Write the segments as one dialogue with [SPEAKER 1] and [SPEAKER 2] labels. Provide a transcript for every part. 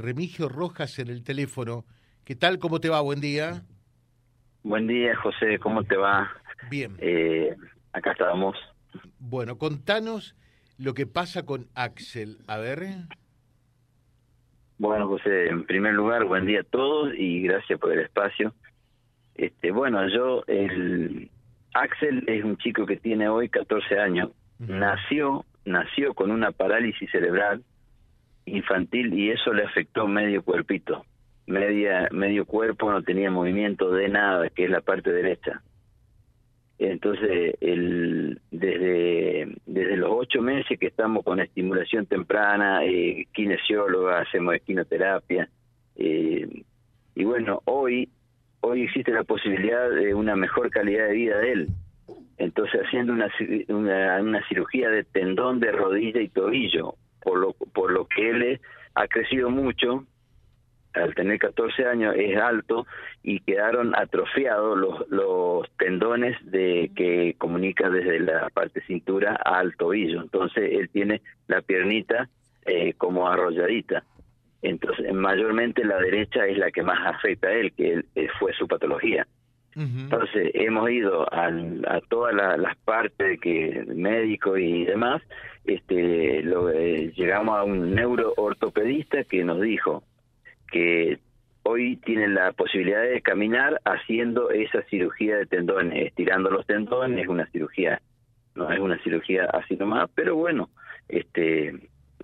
[SPEAKER 1] Remigio Rojas en el teléfono. ¿Qué tal? ¿Cómo te va? Buen día.
[SPEAKER 2] Buen día, José. ¿Cómo te va?
[SPEAKER 1] Bien.
[SPEAKER 2] Eh, acá estamos.
[SPEAKER 1] Bueno, contanos lo que pasa con Axel. A ver.
[SPEAKER 2] Bueno, José, en primer lugar, buen día a todos y gracias por el espacio. Este, bueno, yo, el Axel es un chico que tiene hoy 14 años. Nació, nació con una parálisis cerebral infantil y eso le afectó medio cuerpito. Media, medio cuerpo no tenía movimiento de nada, que es la parte derecha. Entonces, el, desde, desde los ocho meses que estamos con estimulación temprana, eh, kinesióloga, hacemos esquinoterapia, eh, y bueno, hoy, hoy existe la posibilidad de una mejor calidad de vida de él. Entonces, haciendo una, una, una cirugía de tendón de rodilla y tobillo, por lo, por lo que él ha crecido mucho, al tener 14 años es alto y quedaron atrofiados los, los tendones de que comunica desde la parte cintura al tobillo. Entonces él tiene la piernita eh, como arrolladita. Entonces mayormente la derecha es la que más afecta a él, que eh, fue su patología. Entonces hemos ido a, a todas las partes que médico y demás, este, lo, eh, llegamos a un neuroortopedista que nos dijo que hoy tienen la posibilidad de caminar haciendo esa cirugía de tendones, estirando los tendones, es una cirugía, no es una cirugía así nomás, pero bueno, este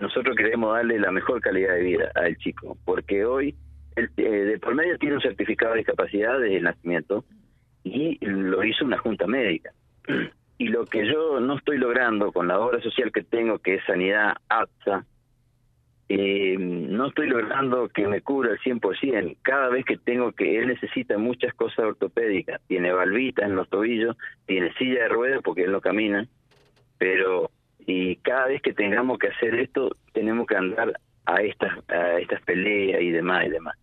[SPEAKER 2] nosotros queremos darle la mejor calidad de vida al chico, porque hoy el, eh, de por medio tiene un certificado de discapacidad de nacimiento y lo hizo una junta médica. Y lo que yo no estoy logrando con la obra social que tengo, que es Sanidad APSA, eh, no estoy logrando que me cubra el 100%. Cada vez que tengo que, él necesita muchas cosas ortopédicas. Tiene valvita en los tobillos, tiene silla de ruedas porque él no camina, pero y cada vez que tengamos que hacer esto, tenemos que andar a estas, a estas peleas y demás y demás.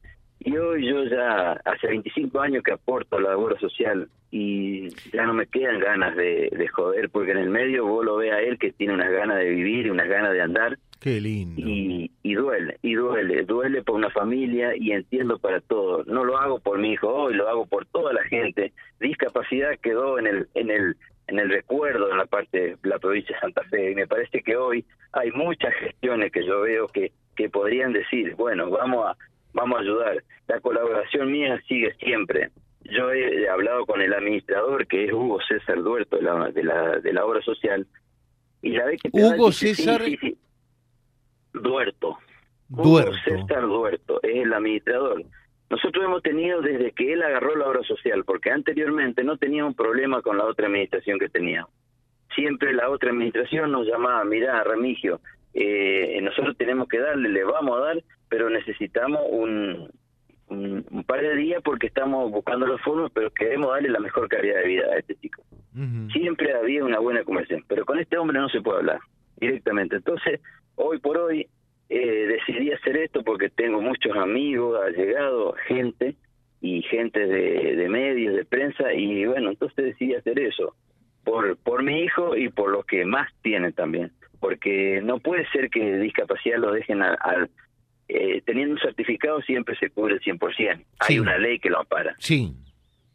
[SPEAKER 2] Y hoy yo ya hace 25 años que aporto a la labor social y ya no me quedan ganas de, de joder, porque en el medio vos lo ves a él que tiene unas ganas de vivir y unas ganas de andar.
[SPEAKER 1] Qué lindo.
[SPEAKER 2] Y, y duele, y duele, duele por una familia y entiendo para todo. No lo hago por mi hijo hoy, lo hago por toda la gente. Discapacidad quedó en el, en el, en el recuerdo en la parte de la provincia de Santa Fe y me parece que hoy hay muchas gestiones que yo veo que, que podrían decir, bueno, vamos a vamos a ayudar. La colaboración mía sigue siempre. Yo he hablado con el administrador, que es Hugo César Duerto, de la, de la, de la obra social, y la vez que...
[SPEAKER 1] Hugo César...
[SPEAKER 2] Duerto.
[SPEAKER 1] Duerto.
[SPEAKER 2] Hugo César Duerto, es el administrador. Nosotros hemos tenido desde que él agarró la obra social, porque anteriormente no tenía un problema con la otra administración que teníamos. Siempre la otra administración nos llamaba, mirá, Remigio, eh, nosotros tenemos que darle, le vamos a dar, pero necesitamos un, un, par de días porque estamos buscando los fondos, pero queremos darle la mejor calidad de vida a este chico. Siempre había una buena conversación, pero con este hombre no se puede hablar directamente. Entonces, hoy por hoy eh, decidí hacer esto porque tengo muchos amigos, ha llegado gente y gente de, de medios, de prensa, y bueno, entonces decidí hacer eso por, por mi hijo y por los que más tienen también porque no puede ser que discapacidad lo dejen al... Eh, teniendo un certificado siempre se cubre el 100%. Hay una ley que lo ampara.
[SPEAKER 1] Sí.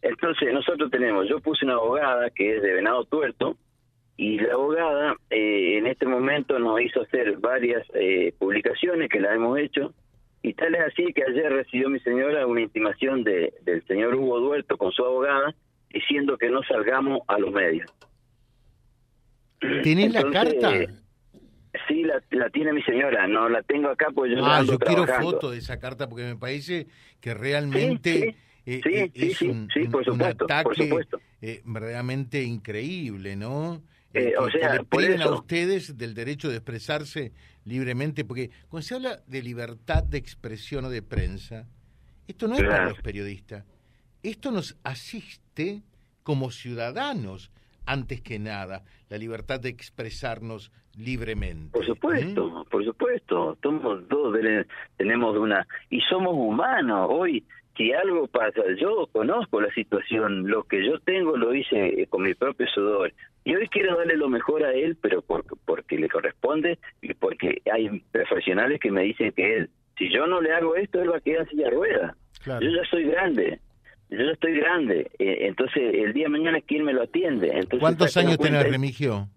[SPEAKER 2] Entonces nosotros tenemos, yo puse una abogada que es de Venado Tuerto y la abogada eh, en este momento nos hizo hacer varias eh, publicaciones que la hemos hecho y tal es así que ayer recibió mi señora una intimación de, del señor Hugo Duerto con su abogada diciendo que no salgamos a los medios.
[SPEAKER 1] ¿Tenés la carta?
[SPEAKER 2] Sí, la, la, tiene mi señora, no la tengo acá pues yo
[SPEAKER 1] Ah,
[SPEAKER 2] yo
[SPEAKER 1] quiero foto de esa carta porque me parece que realmente
[SPEAKER 2] sí, sí, eh, sí,
[SPEAKER 1] es un,
[SPEAKER 2] sí, por supuesto,
[SPEAKER 1] un ataque
[SPEAKER 2] por supuesto.
[SPEAKER 1] Eh, verdaderamente increíble, ¿no?
[SPEAKER 2] Eh, o sea,
[SPEAKER 1] que le
[SPEAKER 2] por eso.
[SPEAKER 1] a ustedes del derecho de expresarse libremente, porque cuando se habla de libertad de expresión o de prensa, esto no es para los periodistas, esto nos asiste como ciudadanos, antes que nada, la libertad de expresarnos libremente.
[SPEAKER 2] Por supuesto, por supuesto. Somos todos tene- tenemos una y somos humanos. Hoy, si algo pasa, yo conozco la situación. Lo que yo tengo lo hice eh, con mi propio sudor. Y hoy quiero darle lo mejor a él, pero porque, porque le corresponde y porque hay profesionales que me dicen que él Si yo no le hago esto, él va a quedar en silla de ruedas. Yo ya soy grande, yo estoy grande, eh, entonces el día de mañana, ¿quién me lo atiende? Entonces,
[SPEAKER 1] ¿Cuántos años tenés, Remigio?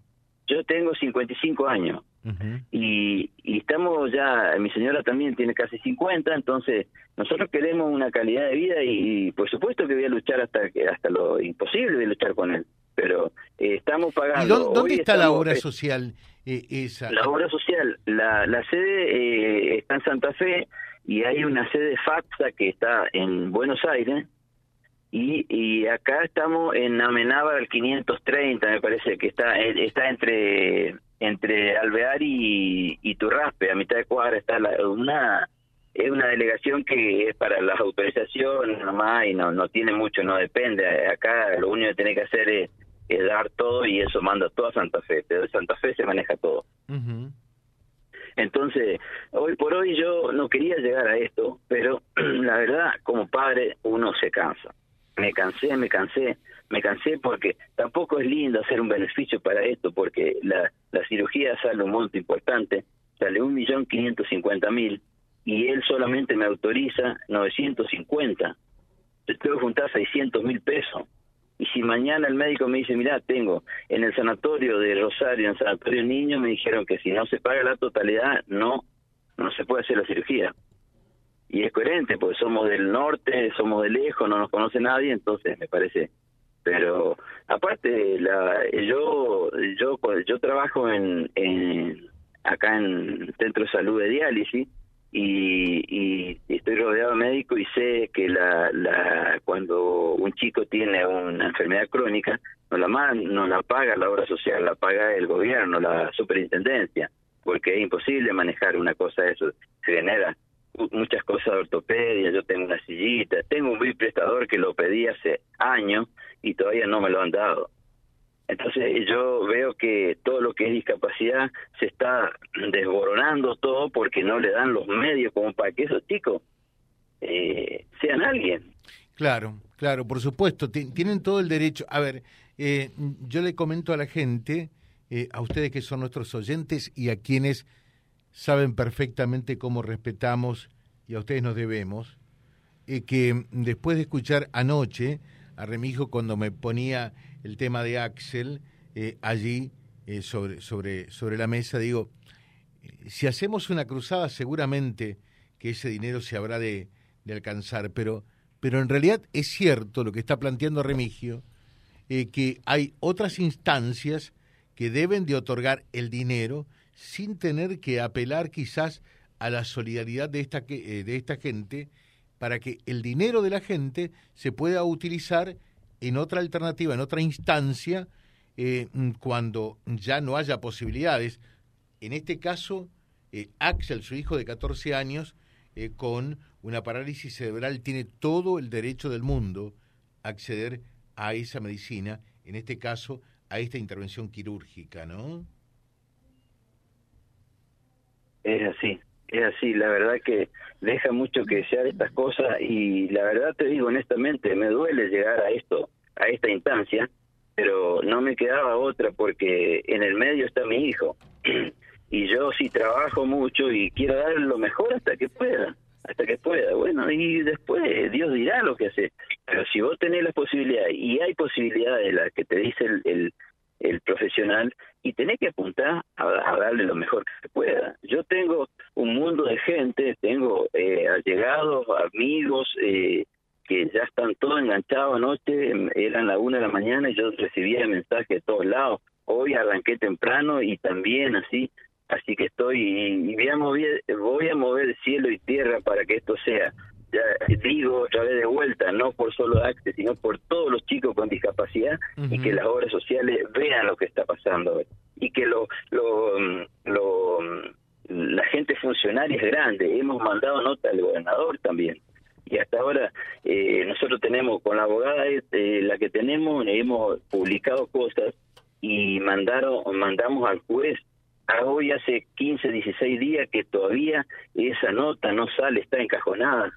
[SPEAKER 2] Yo tengo 55 años. y, y estamos ya, mi señora también tiene casi 50, entonces nosotros queremos una calidad de vida y, por supuesto que voy a luchar hasta hasta lo imposible de luchar con él, pero eh, estamos pagando.
[SPEAKER 1] ¿Y dónde, está la obra social eh, esa?
[SPEAKER 2] La obra social, la, la sede está en Santa Fe y hay una sede FAPSA que está en Buenos Aires y, y acá estamos en Amenábar al 530, me parece que está está entre entre Alvear y, y Turraspe, a mitad de cuadra está una es una delegación que es para las autorizaciones nomás y no no tiene mucho, no depende. Acá lo único que tiene que hacer es, dar todo y eso manda todo a Santa Fe. Pero de Santa Fe se maneja todo. Entonces, hoy por hoy yo no quería llegar a esto, pero la verdad, como padre, uno se cansa me cansé, me cansé, me cansé porque tampoco es lindo hacer un beneficio para esto, porque la, la cirugía sale un monto importante, sale un millón quinientos cincuenta mil y él solamente me autoriza 950. Yo tengo que juntar 600 mil pesos. Y si mañana el médico me dice, mira, tengo en el sanatorio de Rosario, en el sanatorio niño, me dijeron que si no se paga la totalidad, no, no se puede hacer la cirugía y es coherente, porque somos del norte, somos de lejos, no nos conoce nadie, entonces me parece. Pero aparte, la, yo yo yo trabajo en, en acá en Centro de Salud de Diálisis y, y, estoy rodeado de médicos y sé que la, la cuando un chico tiene una enfermedad crónica, no la, no la paga la obra social, la paga el gobierno, la superintendencia, porque es imposible manejar una cosa de eso. Se genera muchas cosas de ortopedia, yo tengo una sillita, tengo un prestador que lo pedí hace años y todavía no me lo han dado. Entonces yo veo que todo lo que es discapacidad se está desboronando todo porque no le dan los medios como para que esos chicos eh, sean alguien.
[SPEAKER 1] Claro, claro, por supuesto, tienen todo el derecho. A ver, eh, yo le comento a la gente, eh, a ustedes que son nuestros oyentes y a quienes saben perfectamente cómo respetamos y a ustedes nos debemos, eh, que después de escuchar anoche a Remijo cuando me ponía el tema de Axel eh, allí eh, sobre, sobre, sobre la mesa, digo, si hacemos una cruzada seguramente que ese dinero se habrá de, de alcanzar, pero, pero en realidad es cierto lo que está planteando Remigio, que hay otras instancias que deben de otorgar el dinero sin tener que apelar quizás a la solidaridad de esta, eh, de esta gente para que el dinero de la gente se pueda utilizar en otra alternativa, en otra instancia, eh, cuando ya no haya posibilidades. En este caso, eh, Axel, su hijo de 14 años, con una parálisis cerebral, tiene todo el derecho del mundo a acceder a esa medicina, en este caso, a esta intervención quirúrgica, ¿no?
[SPEAKER 2] Es así, es así, la verdad que deja mucho que desear estas cosas y la verdad te digo honestamente, me duele llegar a esto, a esta instancia, pero no me quedaba otra porque en el medio está mi hijo y yo sí trabajo mucho y quiero dar lo mejor hasta que pueda, hasta que pueda. Bueno, y después Dios dirá lo que hace. Pero si vos tenés la posibilidad y hay posibilidades, las que te dice el, el el profesional y tenés que apuntar a, darle lo mejor que se pueda. Yo tengo un mundo de gente, tengo eh, allegados, amigos, eh, que ya están todos enganchados anoche, eran la una de la mañana y yo recibía mensajes de todos lados. Hoy arranqué temprano y también así, así que estoy y, voy, a voy a mover cielo y tierra para que esto sea ya digo otra vez de vuelta, no por solo ACTE, sino por todos los chicos con discapacidad y que las obras sociales vean lo que está pasando y que lo, lo, lo la gente funcionaria es grande. Hemos mandado nota al gobernador también. Y hasta ahora eh, nosotros tenemos, con la abogada eh, la que tenemos, hemos publicado cosas y mandaron mandamos al juez a hoy hace 15, 16 días que todavía esa nota no sale, está encajonada.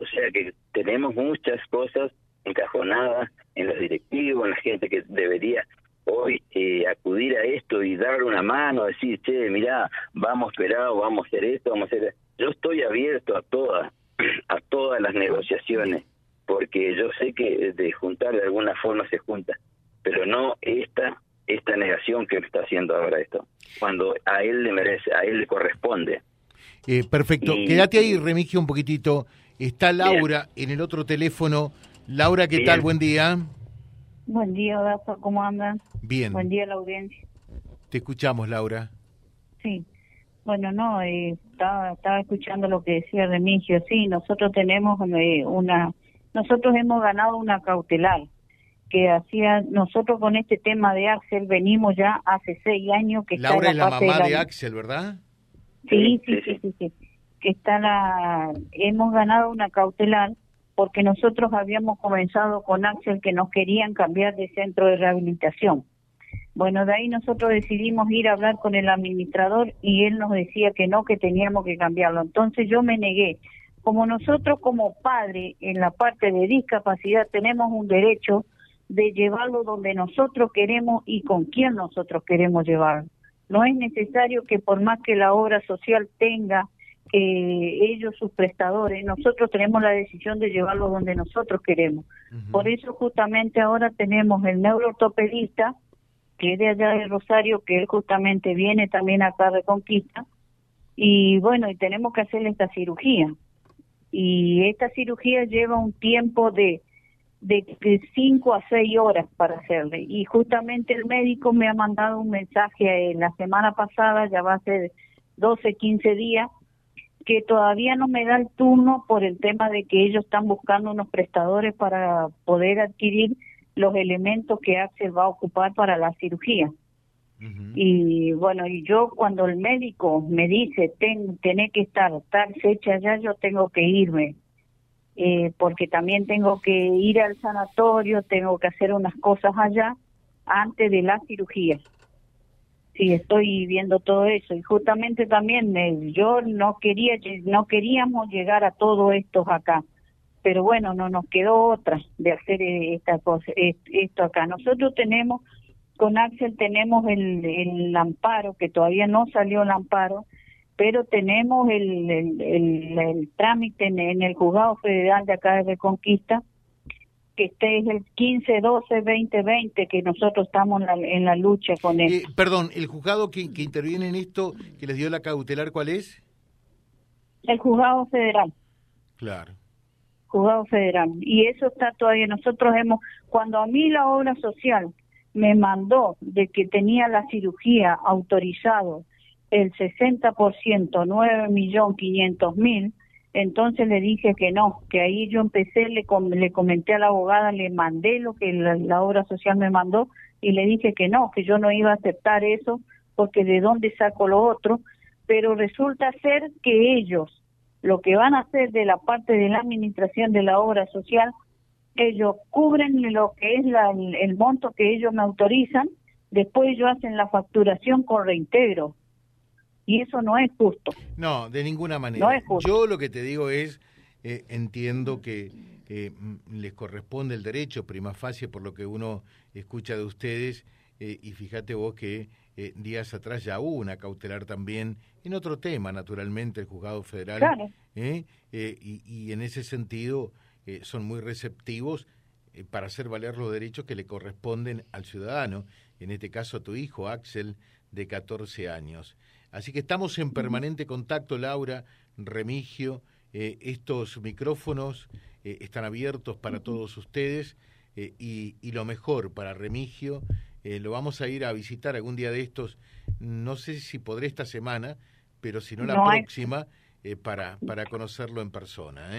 [SPEAKER 2] O sea que tenemos muchas cosas encajonadas en los directivos, en la gente que debería hoy eh, acudir a esto y dar una mano, decir, che, mira, vamos a esperar, vamos a hacer esto, vamos a hacer... yo estoy abierto a todas, a todas las negociaciones, porque yo sé que de juntar de alguna forma se junta, pero no esta esta negación que está haciendo ahora esto, cuando a él le merece, a él le corresponde.
[SPEAKER 1] Eh, perfecto, quédate ahí, Remigio, un poquitito. Está Laura en el otro teléfono. Laura, ¿qué tal? Buen día.
[SPEAKER 3] Buen día, ¿cómo andan?
[SPEAKER 1] Bien.
[SPEAKER 3] Buen día, la audiencia.
[SPEAKER 1] Te escuchamos, Laura.
[SPEAKER 3] Sí. Bueno, no, eh, estaba, estaba escuchando lo que decía Remigio. Sí, nosotros tenemos eh, una, nosotros hemos ganado una cautelar que hacía nosotros con este tema de Axel venimos ya hace seis años que
[SPEAKER 1] Laura
[SPEAKER 3] está
[SPEAKER 1] es la mamá de, Axel, ¿verdad?
[SPEAKER 3] Sí, sí, sí, sí, sí, que está la hemos ganado una cautelar porque nosotros habíamos comenzado con Axel que nos querían cambiar de centro de rehabilitación. Bueno, de ahí nosotros decidimos ir a hablar con el administrador y él nos decía que no, que teníamos que cambiarlo. Entonces yo me negué. Como nosotros como padre en la parte de discapacidad tenemos un derecho de llevarlo donde nosotros queremos y con quién nosotros queremos llevarlo. No es necesario que por más que la obra social tenga eh, ellos sus prestadores, nosotros tenemos la decisión de llevarlo donde nosotros queremos. Por eso justamente ahora tenemos el neuroortopedista, que es de allá de Rosario, que él justamente viene también acá a Reconquista, y bueno, y tenemos que hacerle esta cirugía. Y esta cirugía lleva un tiempo de de 5 a 6 horas para hacerle. Y justamente el médico me ha mandado un mensaje la semana pasada, ya va a ser 12, 15 días, que todavía no me da el turno por el tema de que ellos están buscando unos prestadores para poder adquirir los elementos que Axel va a ocupar para la cirugía. Y bueno, y yo cuando el médico me dice, Ten, tenés que estar tal fecha ya, yo tengo que irme eh, porque también tengo que ir al sanatorio, tengo que hacer unas cosas allá antes de la cirugía. Sí, estoy viendo todo eso y justamente también eh, yo no quería, no queríamos llegar a todo esto acá, pero bueno, no nos quedó otra de hacer eh, esta cosa, esto acá. Nosotros tenemos con Axel tenemos el, el amparo que todavía no salió el amparo pero tenemos el, el, trámite en, el juzgado federal de acá de Reconquista, que este es el 15-12-2020, que nosotros estamos en la, lucha con él.
[SPEAKER 1] Eh, perdón, ¿el juzgado que, que interviene en esto, que les dio la cautelar, cuál es?
[SPEAKER 3] El juzgado federal.
[SPEAKER 1] Claro.
[SPEAKER 3] Juzgado federal. Y eso está todavía, nosotros hemos, cuando a mí la obra social me mandó de que tenía la cirugía autorizado el 60%, nueve millón quinientos mil, entonces le dije que no, que ahí yo empecé, le, le comenté a la abogada, le mandé lo que la, obra social me mandó y le dije que no, que yo no iba a aceptar eso porque de dónde saco lo otro, pero resulta ser que ellos, lo que van a hacer de la parte de la administración de la obra social, ellos cubren lo que es la, el monto que ellos me autorizan, después ellos hacen la facturación con reintegro y eso no es justo.
[SPEAKER 1] No, de ninguna manera. Yo lo que te digo es, eh, entiendo que eh, les corresponde el derecho, prima facie, por lo que uno escucha de ustedes, eh, y fíjate vos que días atrás ya hubo una cautelar también en otro tema, naturalmente, el juzgado federal.
[SPEAKER 3] Claro.
[SPEAKER 1] Y, y, en ese sentido son muy receptivos para hacer valer los derechos que le corresponden al ciudadano, en este caso a tu hijo, Axel, de 14 años. Así que estamos en permanente contacto, Laura, Remigio. Eh, estos micrófonos eh, están abiertos para todos ustedes eh, y, lo mejor para Remigio. lo vamos a ir a visitar algún día de estos. No sé si podré esta semana, pero si no la próxima. para, para conocerlo en persona.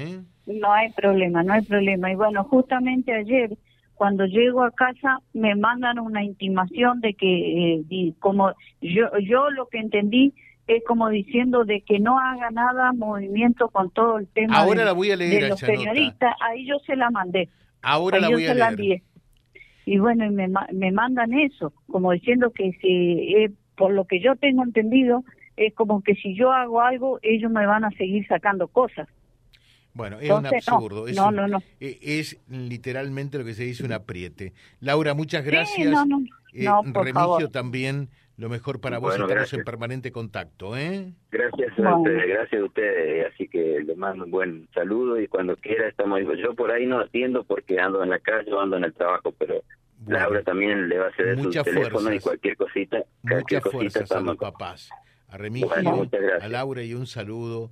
[SPEAKER 3] No hay problema, no hay problema. Y bueno, justamente ayer cuando llego a casa me mandan una intimación de que eh, como yo yo lo que entendí es como diciendo de que no haga nada movimiento con todo el tema
[SPEAKER 1] ahora la voy a leer
[SPEAKER 3] de los periodistas. Ahí yo se la mandé.
[SPEAKER 1] Ahora la voy a leer.
[SPEAKER 3] y bueno y me, me mandan eso como diciendo que si eh, por lo que yo tengo entendido es como que si yo hago algo ellos me van a seguir sacando cosas
[SPEAKER 1] Bueno, es un absurdo. es, no, no, no. E, es literalmente lo que se dice un apriete. Laura, muchas gracias.
[SPEAKER 3] no, no.
[SPEAKER 1] Eh, Remigio también, lo mejor para vos. Estamos en permanente contacto. ¿eh?
[SPEAKER 2] Gracias a ustedes, gracias a ustedes. Así que les mando un buen saludo y cuando quiera estamos. Yo por ahí no atiendo porque ando en la calle o ando en el trabajo, pero Laura también le va a ceder su teléfono y cualquier cosita.
[SPEAKER 1] Muchas fuerzas a los papás. A Remigio, a Laura y un saludo